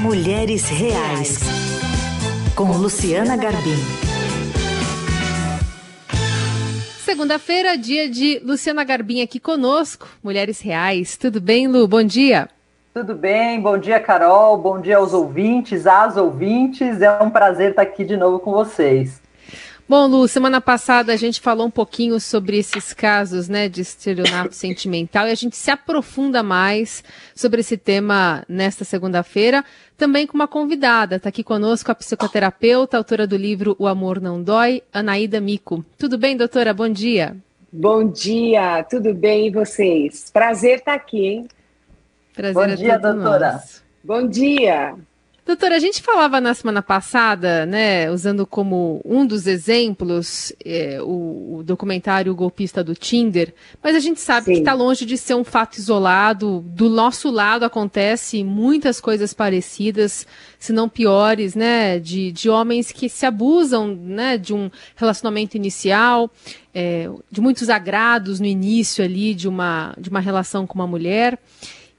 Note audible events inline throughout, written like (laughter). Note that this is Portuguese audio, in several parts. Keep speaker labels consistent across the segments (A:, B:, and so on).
A: Mulheres Reais, com Luciana Garbim.
B: Segunda-feira, dia de Luciana Garbim aqui conosco, Mulheres Reais. Tudo bem, Lu? Bom dia.
C: Tudo bem, bom dia, Carol. Bom dia aos ouvintes, às ouvintes. É um prazer estar aqui de novo com vocês.
B: Bom, Lu, semana passada a gente falou um pouquinho sobre esses casos né, de estelionato (laughs) sentimental e a gente se aprofunda mais sobre esse tema nesta segunda-feira, também com uma convidada. Está aqui conosco a psicoterapeuta, autora do livro O Amor Não Dói, Anaída Mico. Tudo bem, doutora? Bom dia.
D: Bom dia, tudo bem e vocês? Prazer estar aqui, hein?
B: Prazer Bom
C: é dia, doutora.
D: Nosso. Bom dia.
B: Doutora, a gente falava na semana passada, né, usando como um dos exemplos é, o, o, documentário Golpista do Tinder, mas a gente sabe Sim. que está longe de ser um fato isolado. Do nosso lado acontece muitas coisas parecidas, se não piores, né, de, de homens que se abusam, né, de um relacionamento inicial, é, de muitos agrados no início ali de uma, de uma relação com uma mulher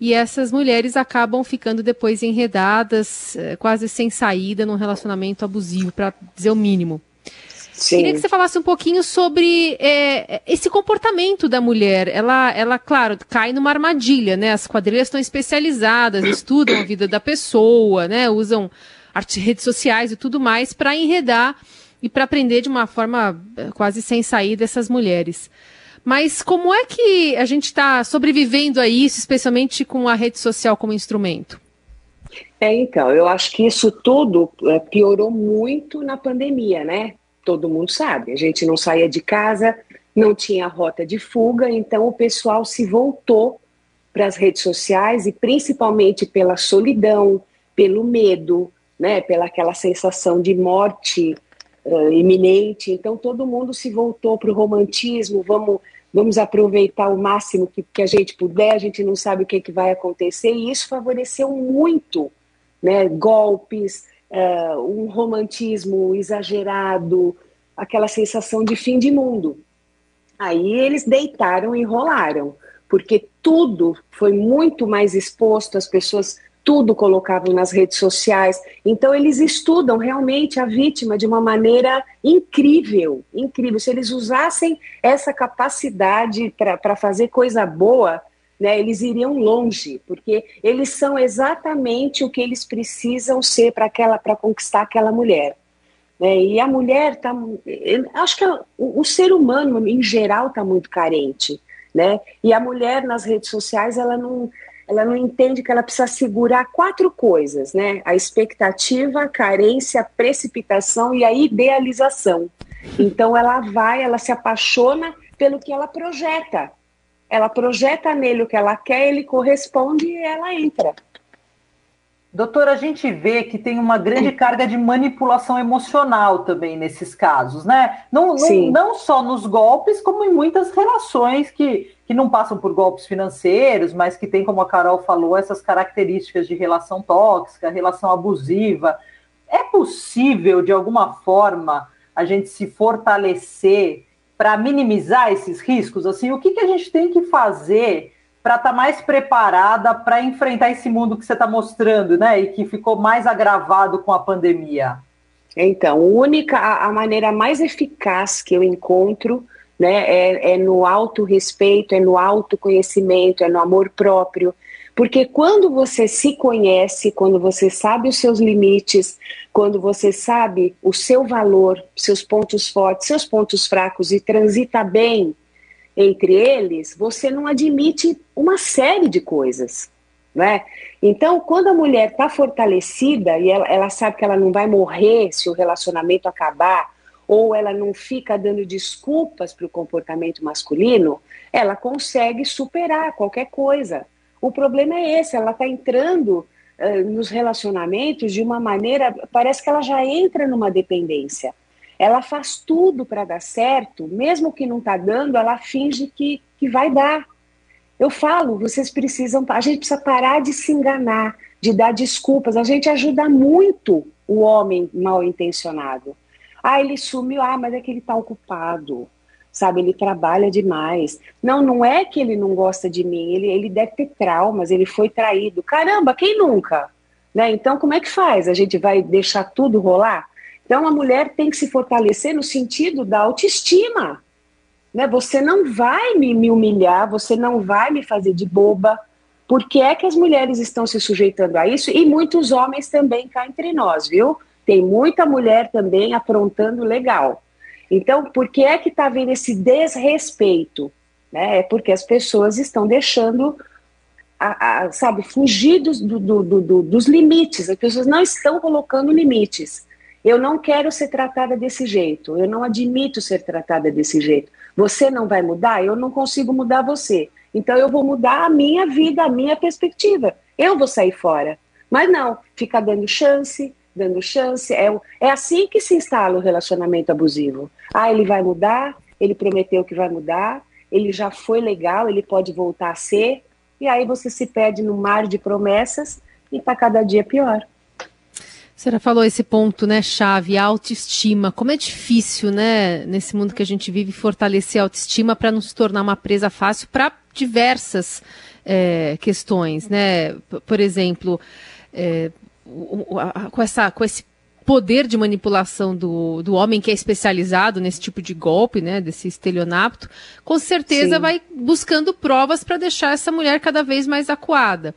B: e essas mulheres acabam ficando depois enredadas, eh, quase sem saída, num relacionamento abusivo, para dizer o mínimo. Sim. Queria que você falasse um pouquinho sobre é, esse comportamento da mulher. Ela, ela, claro, cai numa armadilha, né? As quadrilhas estão especializadas, estudam a vida da pessoa, né? Usam redes sociais e tudo mais para enredar e para aprender de uma forma quase sem saída essas mulheres. Mas como é que a gente está sobrevivendo a isso, especialmente com a rede social como instrumento?
D: É, então, eu acho que isso tudo é, piorou muito na pandemia, né? Todo mundo sabe. A gente não saía de casa, não tinha rota de fuga, então o pessoal se voltou para as redes sociais e principalmente pela solidão, pelo medo, né? Pela aquela sensação de morte uh, iminente. Então todo mundo se voltou para o romantismo, vamos vamos aproveitar o máximo que, que a gente puder, a gente não sabe o que, que vai acontecer, e isso favoreceu muito né, golpes, uh, um romantismo exagerado, aquela sensação de fim de mundo. Aí eles deitaram e rolaram, porque tudo foi muito mais exposto, as pessoas tudo colocavam nas redes sociais. Então, eles estudam realmente a vítima de uma maneira incrível, incrível. Se eles usassem essa capacidade para fazer coisa boa, né, eles iriam longe, porque eles são exatamente o que eles precisam ser para aquela para conquistar aquela mulher. Né? E a mulher está. Acho que o, o ser humano, em geral, está muito carente. Né? E a mulher nas redes sociais, ela não ela não entende que ela precisa segurar quatro coisas, né? A expectativa, a carência, a precipitação e a idealização. Então ela vai, ela se apaixona pelo que ela projeta. Ela projeta nele o que ela quer, ele corresponde e ela entra.
C: Doutora, a gente vê que tem uma grande carga de manipulação emocional também nesses casos, né? Não, não, não, só nos golpes, como em muitas relações que, que não passam por golpes financeiros, mas que tem, como a Carol falou, essas características de relação tóxica, relação abusiva. É possível, de alguma forma, a gente se fortalecer para minimizar esses riscos? Assim, o que, que a gente tem que fazer para estar tá mais preparada para enfrentar esse mundo que você está mostrando, né? E que ficou mais agravado com a pandemia?
D: Então, única, a maneira mais eficaz que eu encontro né, é, é no auto-respeito, é no autoconhecimento, é no amor próprio. Porque quando você se conhece, quando você sabe os seus limites, quando você sabe o seu valor, seus pontos fortes, seus pontos fracos e transita bem entre eles, você não admite uma série de coisas. Né? Então, quando a mulher está fortalecida e ela, ela sabe que ela não vai morrer se o relacionamento acabar, ou ela não fica dando desculpas para o comportamento masculino, ela consegue superar qualquer coisa. O problema é esse, ela está entrando uh, nos relacionamentos de uma maneira, parece que ela já entra numa dependência. Ela faz tudo para dar certo, mesmo que não está dando, ela finge que, que vai dar. Eu falo, vocês precisam, a gente precisa parar de se enganar, de dar desculpas. A gente ajuda muito o homem mal intencionado. Ah, ele sumiu, ah, mas é que ele está ocupado, sabe? Ele trabalha demais. Não, não é que ele não gosta de mim, ele, ele deve ter traumas, ele foi traído. Caramba, quem nunca? Né? Então, como é que faz? A gente vai deixar tudo rolar? Então, a mulher tem que se fortalecer no sentido da autoestima. Né? Você não vai me, me humilhar, você não vai me fazer de boba. Por que é que as mulheres estão se sujeitando a isso? E muitos homens também cá entre nós, viu? Tem muita mulher também aprontando legal. Então, por que é que está havendo esse desrespeito? Né? É porque as pessoas estão deixando, a, a, sabe, fugir dos, do, do, do, dos limites. As pessoas não estão colocando limites. Eu não quero ser tratada desse jeito. Eu não admito ser tratada desse jeito. Você não vai mudar? Eu não consigo mudar você. Então eu vou mudar a minha vida, a minha perspectiva. Eu vou sair fora. Mas não, fica dando chance, dando chance. É, é assim que se instala o relacionamento abusivo. Ah, ele vai mudar, ele prometeu que vai mudar, ele já foi legal, ele pode voltar a ser. E aí você se perde no mar de promessas e está cada dia pior.
B: A senhora falou esse ponto, né, chave, a autoestima. Como é difícil, né, nesse mundo que a gente vive, fortalecer a autoestima para não se tornar uma presa fácil para diversas é, questões, né? Por exemplo, é, com, essa, com esse poder de manipulação do, do homem que é especializado nesse tipo de golpe, né, desse estelionato, com certeza Sim. vai buscando provas para deixar essa mulher cada vez mais acuada.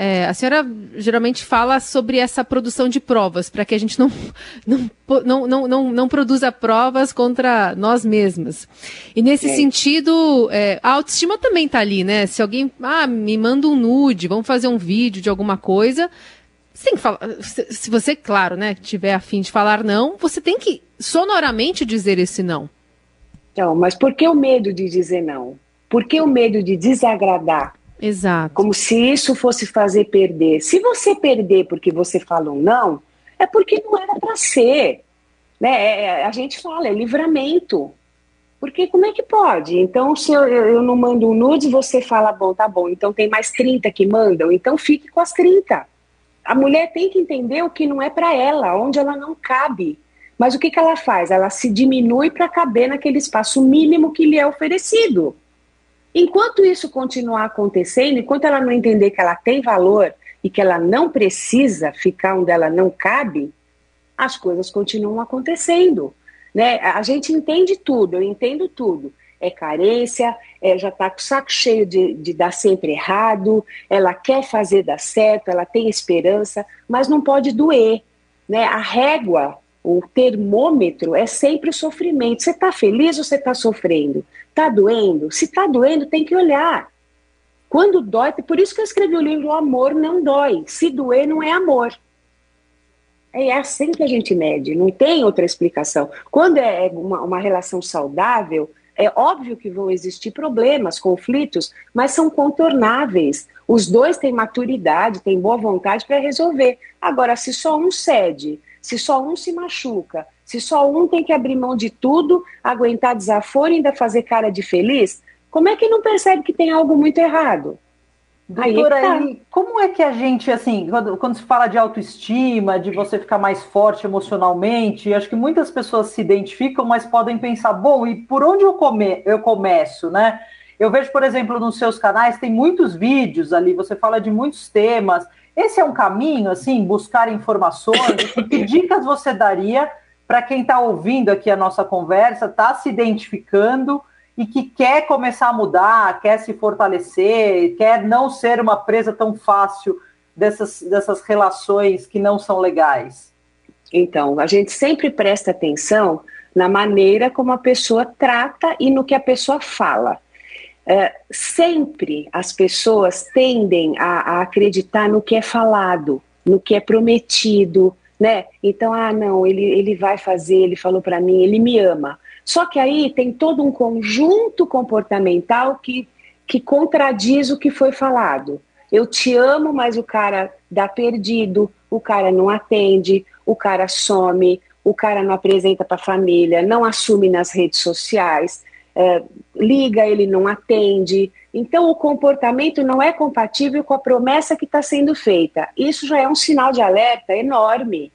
B: É, a senhora geralmente fala sobre essa produção de provas, para que a gente não, (laughs) não, não, não, não, não, produza provas contra nós mesmas. E nesse é. sentido, é, a autoestima também está ali, né? Se alguém ah, me manda um nude, vamos fazer um vídeo de alguma coisa, você tem que falar, se você, claro, né, tiver afim de falar não, você tem que sonoramente dizer esse não.
D: Então, mas por que o medo de dizer não? Por que o medo de desagradar?
B: Exato.
D: Como se isso fosse fazer perder. Se você perder porque você falou não, é porque não era para ser. Né? É, é, a gente fala, é livramento. Porque como é que pode? Então, se eu, eu não mando um nude, você fala, bom, tá bom, então tem mais 30 que mandam, então fique com as 30. A mulher tem que entender o que não é para ela, onde ela não cabe. Mas o que, que ela faz? Ela se diminui para caber naquele espaço mínimo que lhe é oferecido. Enquanto isso continuar acontecendo, enquanto ela não entender que ela tem valor e que ela não precisa ficar onde ela não cabe, as coisas continuam acontecendo. Né? A gente entende tudo, eu entendo tudo. É carência, é, já está com o saco cheio de, de dar sempre errado, ela quer fazer dar certo, ela tem esperança, mas não pode doer. Né? A régua o termômetro é sempre o sofrimento. Você está feliz ou você está sofrendo? Está doendo? Se está doendo, tem que olhar. Quando dói, por isso que eu escrevi o livro O Amor Não Dói. Se doer, não é amor. É assim que a gente mede, não tem outra explicação. Quando é uma, uma relação saudável, é óbvio que vão existir problemas, conflitos, mas são contornáveis. Os dois têm maturidade, têm boa vontade para resolver. Agora, se só um cede, se só um se machuca, se só um tem que abrir mão de tudo, aguentar desaforo e ainda fazer cara de feliz, como é que não percebe que tem algo muito errado?
C: Doutora, Aí, tá. como é que a gente, assim, quando, quando se fala de autoestima, de você ficar mais forte emocionalmente, acho que muitas pessoas se identificam, mas podem pensar, bom, e por onde eu, come, eu começo, né? Eu vejo, por exemplo, nos seus canais, tem muitos vídeos ali, você fala de muitos temas, esse é um caminho, assim, buscar informações? (coughs) que dicas você daria para quem está ouvindo aqui a nossa conversa, está se identificando e que quer começar a mudar, quer se fortalecer, quer não ser uma presa tão fácil dessas, dessas relações que não são legais?
D: Então, a gente sempre presta atenção na maneira como a pessoa trata e no que a pessoa fala. É, sempre as pessoas tendem a, a, acreditar no que é falado, no que é prometido, né? Então, ah, não, ele, ele vai fazer, ele falou para mim, ele me ama. Só que aí tem todo um conjunto comportamental que, que contradiz o que foi falado. Eu te amo, mas o cara dá perdido, o cara não atende, o cara some, o cara não apresenta para a família, não assume nas redes sociais, é, liga, ele não atende. Então, o comportamento não é compatível com a promessa que está sendo feita. Isso já é um sinal de alerta enorme.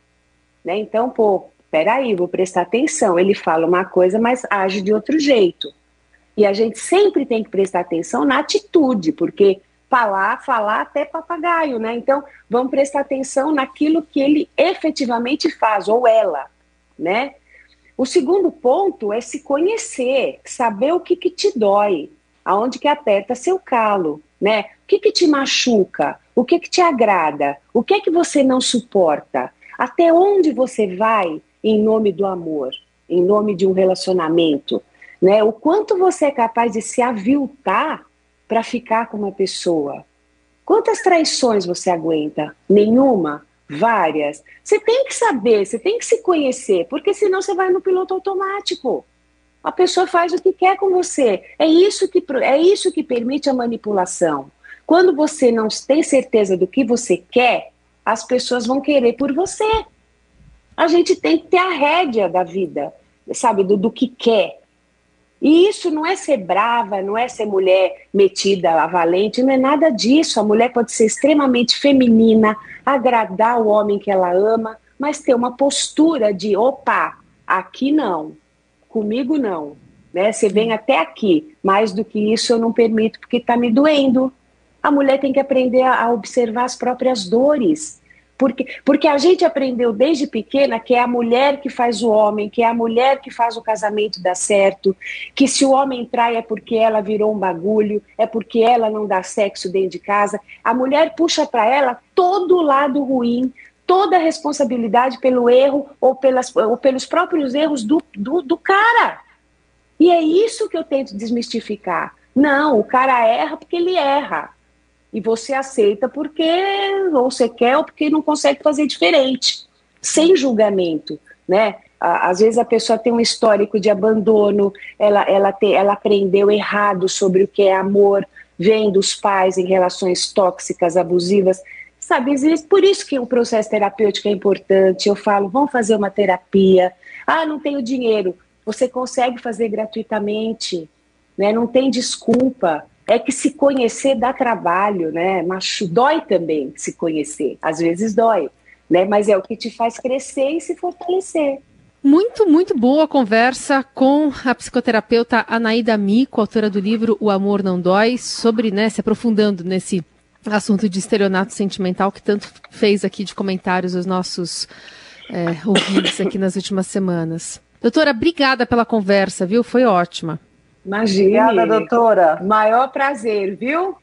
D: Né? Então, pô, peraí, vou prestar atenção. Ele fala uma coisa, mas age de outro jeito. E a gente sempre tem que prestar atenção na atitude, porque falar, falar até papagaio, né? Então, vamos prestar atenção naquilo que ele efetivamente faz, ou ela, né? O segundo ponto é se conhecer, saber o que, que te dói, aonde que aperta seu calo, né? O que, que te machuca, o que, que te agrada, o que que você não suporta, até onde você vai em nome do amor, em nome de um relacionamento, né? O quanto você é capaz de se aviltar para ficar com uma pessoa. Quantas traições você aguenta? Nenhuma? Várias? Você tem que saber, você tem que se conhecer, porque senão você vai no piloto automático. A pessoa faz o que quer com você. É isso que, é isso que permite a manipulação. Quando você não tem certeza do que você quer, as pessoas vão querer por você. A gente tem que ter a rédea da vida, sabe, do, do que quer. E isso não é ser brava, não é ser mulher metida, valente, não é nada disso. A mulher pode ser extremamente feminina, agradar o homem que ela ama, mas ter uma postura de opa, aqui não, comigo não. Né? Você vem até aqui, mais do que isso eu não permito porque está me doendo. A mulher tem que aprender a observar as próprias dores. Porque, porque a gente aprendeu desde pequena que é a mulher que faz o homem, que é a mulher que faz o casamento dar certo, que se o homem trai é porque ela virou um bagulho, é porque ela não dá sexo dentro de casa. A mulher puxa para ela todo o lado ruim, toda a responsabilidade pelo erro ou, pelas, ou pelos próprios erros do, do, do cara. E é isso que eu tento desmistificar. Não, o cara erra porque ele erra e você aceita porque ou você quer ou porque não consegue fazer diferente, sem julgamento, né? Às vezes a pessoa tem um histórico de abandono, ela, ela, te, ela aprendeu errado sobre o que é amor, vem dos pais em relações tóxicas, abusivas. Sabe, por isso que o processo terapêutico é importante. Eu falo, vamos fazer uma terapia. Ah, não tenho dinheiro. Você consegue fazer gratuitamente, né? Não tem desculpa é que se conhecer dá trabalho, né? Mas dói também se conhecer. Às vezes dói, né? Mas é o que te faz crescer e se fortalecer.
B: Muito, muito boa conversa com a psicoterapeuta Anaída Mico, autora do livro O Amor Não Dói, sobre, né, se aprofundando nesse assunto de estelionato sentimental que tanto fez aqui de comentários os nossos é, ouvintes aqui nas últimas semanas. Doutora, obrigada pela conversa, viu? Foi ótima.
D: Imagina.
C: Obrigada, doutora.
D: Maior prazer, viu?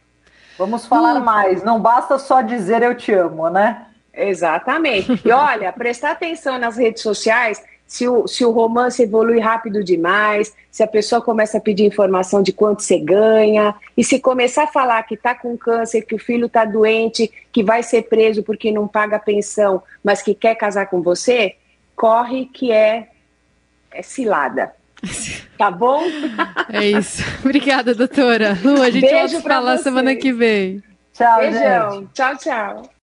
C: Vamos falar uh. mais. Não basta só dizer eu te amo, né?
D: Exatamente. E olha, (laughs) prestar atenção nas redes sociais, se o, se o romance evolui rápido demais, se a pessoa começa a pedir informação de quanto você ganha, e se começar a falar que está com câncer, que o filho está doente, que vai ser preso porque não paga pensão, mas que quer casar com você, corre que é, é cilada. (laughs) Tá bom?
B: É isso. Obrigada, doutora. Lu, a gente Beijo vai falar você. semana que vem.
D: Tchau, Beijão. Gente. Tchau, tchau.